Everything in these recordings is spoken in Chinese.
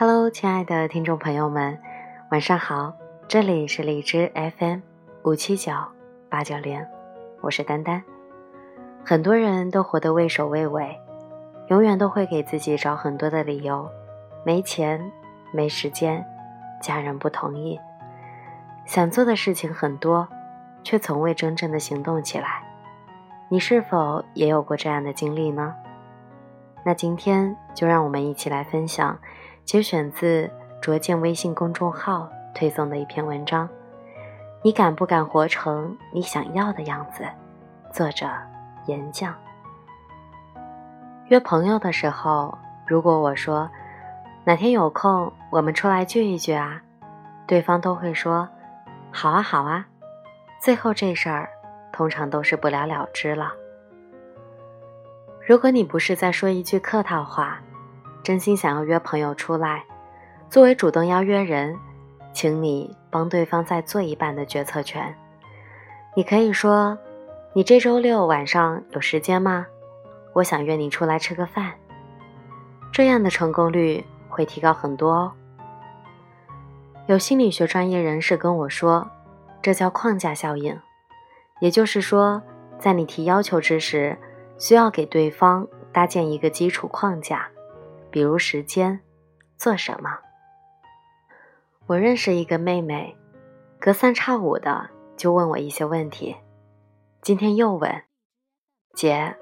Hello，亲爱的听众朋友们，晚上好！这里是荔枝 FM 五七九八九零，我是丹丹。很多人都活得畏首畏尾，永远都会给自己找很多的理由：没钱、没时间、家人不同意。想做的事情很多，却从未真正的行动起来。你是否也有过这样的经历呢？那今天就让我们一起来分享。节选自卓见微信公众号推送的一篇文章，你敢不敢活成你想要的样子？作者：岩酱。约朋友的时候，如果我说哪天有空我们出来聚一聚啊，对方都会说好啊好啊，最后这事儿通常都是不了了之了。如果你不是在说一句客套话。真心想要约朋友出来，作为主动邀约人，请你帮对方再做一半的决策权。你可以说：“你这周六晚上有时间吗？我想约你出来吃个饭。”这样的成功率会提高很多哦。有心理学专业人士跟我说，这叫框架效应，也就是说，在你提要求之时，需要给对方搭建一个基础框架。比如时间，做什么？我认识一个妹妹，隔三差五的就问我一些问题。今天又问：“姐，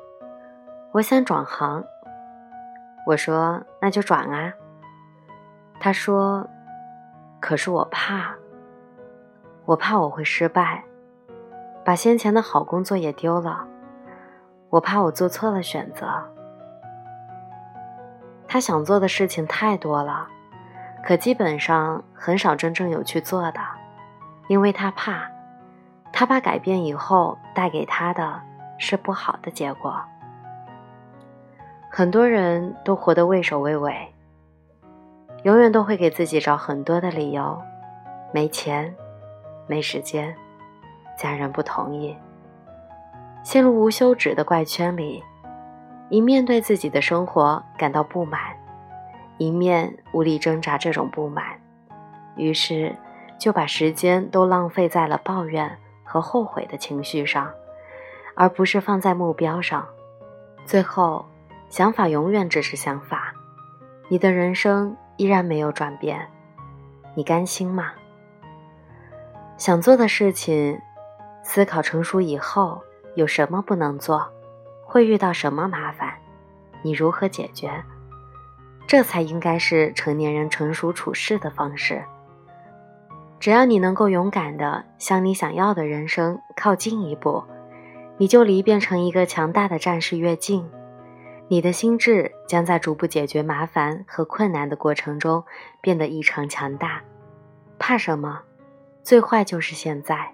我想转行。”我说：“那就转啊。”她说：“可是我怕，我怕我会失败，把先前的好工作也丢了，我怕我做错了选择。”他想做的事情太多了，可基本上很少真正有去做的，因为他怕，他怕改变以后带给他的是不好的结果。很多人都活得畏首畏尾，永远都会给自己找很多的理由：没钱、没时间、家人不同意，陷入无休止的怪圈里。一面对自己的生活感到不满，一面无力挣扎这种不满，于是就把时间都浪费在了抱怨和后悔的情绪上，而不是放在目标上。最后，想法永远只是想法，你的人生依然没有转变，你甘心吗？想做的事情，思考成熟以后，有什么不能做？会遇到什么麻烦？你如何解决？这才应该是成年人成熟处事的方式。只要你能够勇敢的向你想要的人生靠近一步，你就离变成一个强大的战士越近。你的心智将在逐步解决麻烦和困难的过程中变得异常强大。怕什么？最坏就是现在。